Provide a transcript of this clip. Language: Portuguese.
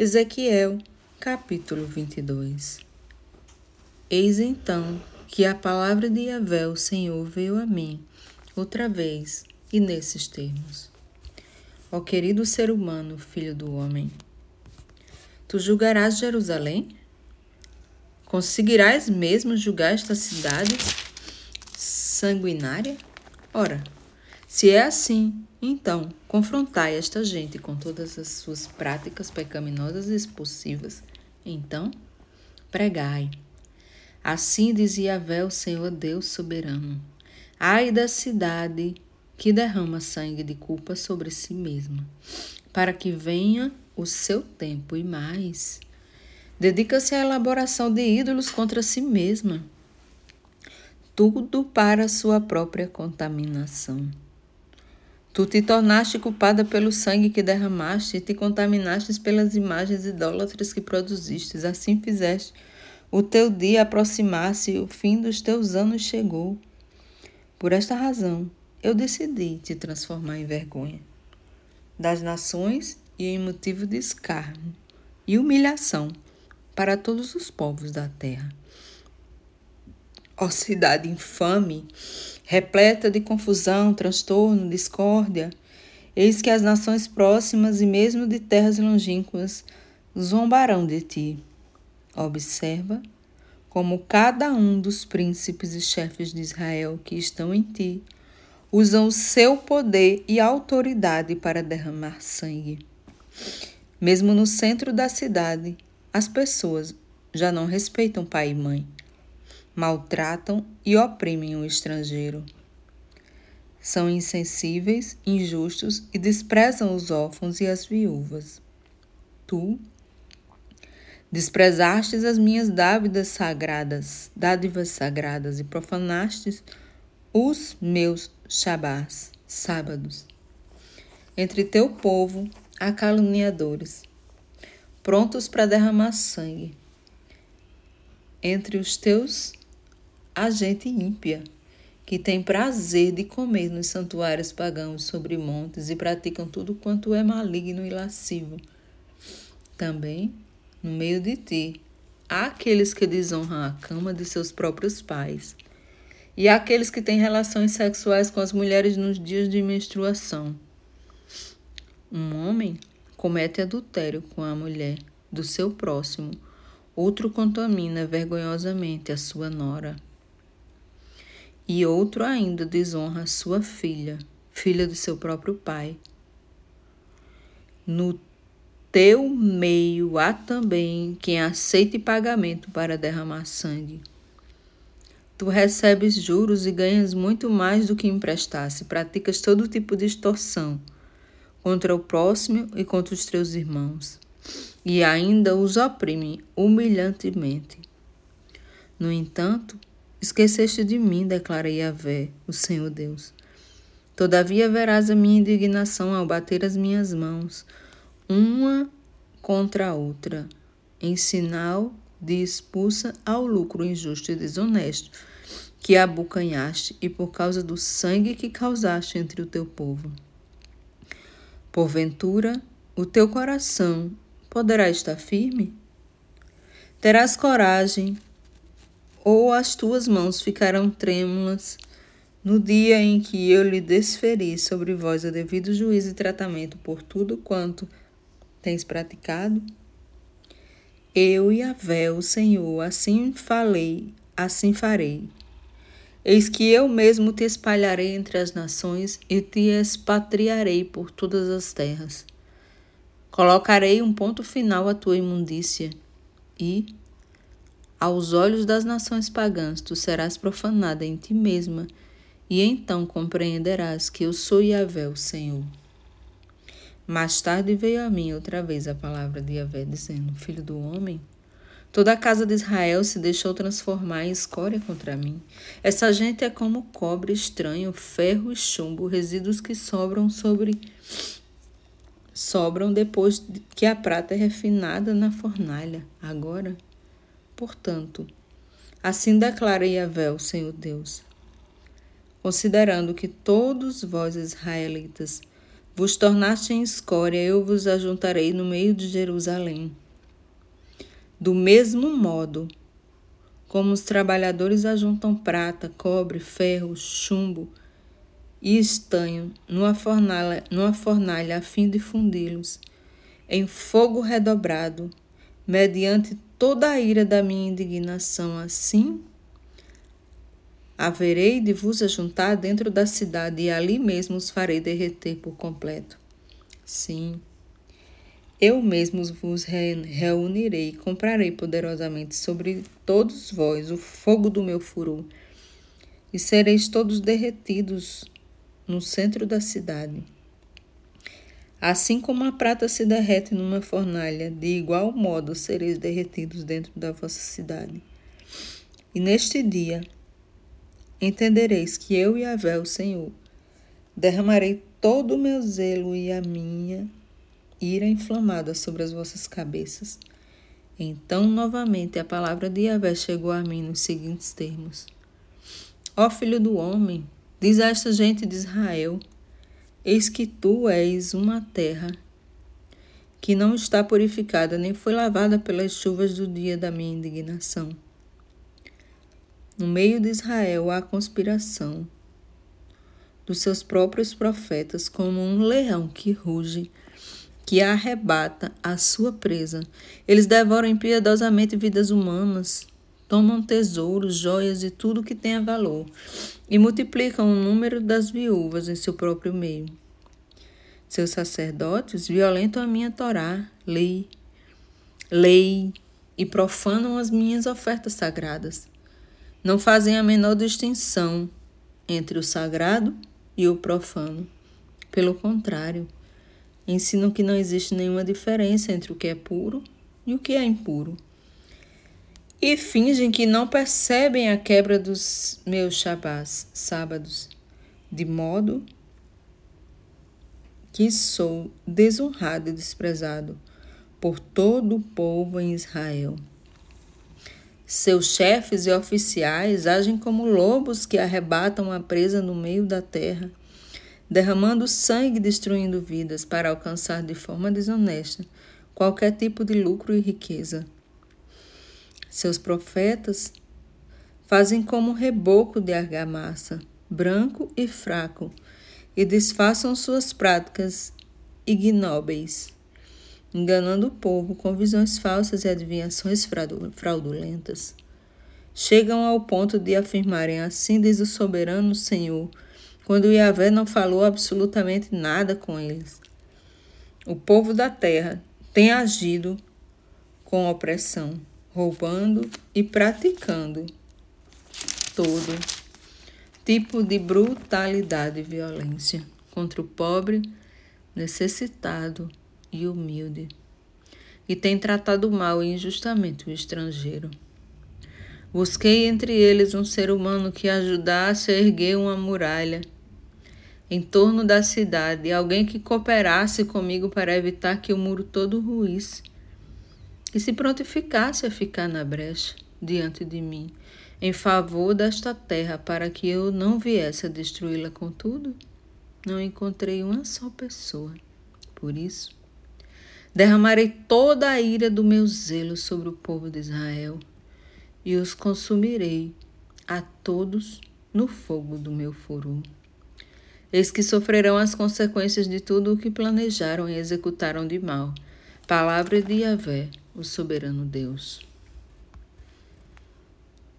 Ezequiel, capítulo 22 Eis então que a palavra de Yahvé, o Senhor, veio a mim, outra vez, e nesses termos. Ó querido ser humano, filho do homem, tu julgarás Jerusalém? Conseguirás mesmo julgar esta cidade sanguinária? Ora, se é assim, então confrontai esta gente com todas as suas práticas pecaminosas e expulsivas. Então, pregai. Assim dizia Yahvé, o Senhor Deus soberano: Ai da cidade que derrama sangue de culpa sobre si mesma, para que venha o seu tempo e mais. Dedica-se à elaboração de ídolos contra si mesma tudo para sua própria contaminação. Tu te tornaste culpada pelo sangue que derramaste e te contaminaste pelas imagens idólatras que produziste. Assim fizeste. O teu dia aproximasse e o fim dos teus anos chegou. Por esta razão, eu decidi te transformar em vergonha das nações e em motivo de escárnio e humilhação para todos os povos da terra. Ó cidade infame, repleta de confusão, transtorno, discórdia, eis que as nações próximas e mesmo de terras longínquas zombarão de ti. Observa como cada um dos príncipes e chefes de Israel que estão em ti usam o seu poder e autoridade para derramar sangue. Mesmo no centro da cidade, as pessoas já não respeitam pai e mãe maltratam e oprimem o estrangeiro. São insensíveis, injustos e desprezam os órfãos e as viúvas. Tu desprezastes as minhas dávidas sagradas, dádivas sagradas e profanastes os meus shabás, sábados. Entre teu povo há caluniadores, prontos para derramar sangue. Entre os teus a gente ímpia, que tem prazer de comer nos santuários pagãos sobre montes e praticam tudo quanto é maligno e lascivo. Também, no meio de ti, há aqueles que desonram a cama de seus próprios pais, e há aqueles que têm relações sexuais com as mulheres nos dias de menstruação. Um homem comete adultério com a mulher do seu próximo, outro contamina vergonhosamente a sua nora e outro ainda desonra sua filha, filha de seu próprio pai. No teu meio há também quem aceite pagamento para derramar sangue. Tu recebes juros e ganhas muito mais do que emprestasse, praticas todo tipo de extorsão contra o próximo e contra os teus irmãos, e ainda os oprime humilhantemente. No entanto, Esqueceste de mim, declara Yahvé, o Senhor Deus. Todavia verás a minha indignação ao bater as minhas mãos, uma contra a outra, em sinal de expulsa ao lucro injusto e desonesto que abocanhaste e por causa do sangue que causaste entre o teu povo. Porventura, o teu coração poderá estar firme? Terás coragem ou as tuas mãos ficarão trêmulas no dia em que eu lhe desferi sobre vós o devido juízo e tratamento por tudo quanto tens praticado? Eu e a véu, Senhor, assim falei, assim farei. Eis que eu mesmo te espalharei entre as nações e te expatriarei por todas as terras. Colocarei um ponto final à tua imundícia e, aos olhos das nações pagãs, tu serás profanada em ti mesma, e então compreenderás que eu sou Yahvé, o Senhor. Mais tarde veio a mim outra vez a palavra de Yahvé, dizendo: Filho do homem, toda a casa de Israel se deixou transformar em escória contra mim. Essa gente é como cobre estranho, ferro e chumbo, resíduos que sobram sobre sobram depois que a prata é refinada na fornalha. Agora Portanto, assim declara Yahvé, o Senhor Deus, considerando que todos vós israelitas Vos tornaste em escória, eu vos ajuntarei no meio de Jerusalém. Do mesmo modo, como os trabalhadores ajuntam prata, cobre, ferro, chumbo e estanho numa fornalha, numa fornalha a fim de fundi-los em fogo redobrado, mediante toda a ira da minha indignação, assim haverei de vos ajuntar dentro da cidade e ali mesmo os farei derreter por completo. Sim, eu mesmo vos reunirei e comprarei poderosamente sobre todos vós o fogo do meu furor, e sereis todos derretidos no centro da cidade. Assim como a prata se derrete numa fornalha, de igual modo sereis derretidos dentro da vossa cidade. E neste dia entendereis que eu e a o Senhor, derramarei todo o meu zelo e a minha ira inflamada sobre as vossas cabeças. Então, novamente, a palavra de Yahvé chegou a mim nos seguintes termos: Ó filho do homem, diz a esta gente de Israel: Eis que tu és uma terra que não está purificada nem foi lavada pelas chuvas do dia da minha indignação. No meio de Israel há conspiração dos seus próprios profetas, como um leão que ruge que arrebata a sua presa. Eles devoram impiedosamente vidas humanas, tomam tesouros, joias e tudo que tenha valor, e multiplicam o número das viúvas em seu próprio meio. Seus sacerdotes violentam a minha Torá, lei, lei, e profanam as minhas ofertas sagradas. Não fazem a menor distinção entre o sagrado e o profano. Pelo contrário, ensinam que não existe nenhuma diferença entre o que é puro e o que é impuro. E fingem que não percebem a quebra dos meus shabás, sábados, de modo que sou desonrado e desprezado por todo o povo em Israel. Seus chefes e oficiais agem como lobos que arrebatam a presa no meio da terra derramando sangue e destruindo vidas para alcançar de forma desonesta qualquer tipo de lucro e riqueza. Seus profetas fazem como reboco de argamassa, branco e fraco, e disfarçam suas práticas ignóbeis, enganando o povo com visões falsas e adivinhações fraudulentas. Chegam ao ponto de afirmarem assim diz o soberano Senhor, quando Yahvé não falou absolutamente nada com eles. O povo da terra tem agido com opressão, roubando e praticando todo tipo de brutalidade e violência contra o pobre, necessitado e humilde, e tem tratado mal e injustamente o estrangeiro. Busquei entre eles um ser humano que ajudasse a erguer uma muralha em torno da cidade, alguém que cooperasse comigo para evitar que o muro todo ruísse, e se prontificasse a ficar na brecha diante de mim, em favor desta terra, para que eu não viesse a destruí-la com tudo? Não encontrei uma só pessoa. Por isso, derramarei toda a ira do meu zelo sobre o povo de Israel e os consumirei a todos no fogo do meu furor. Eis que sofrerão as consequências de tudo o que planejaram e executaram de mal. Palavra de Yahvé, o soberano Deus.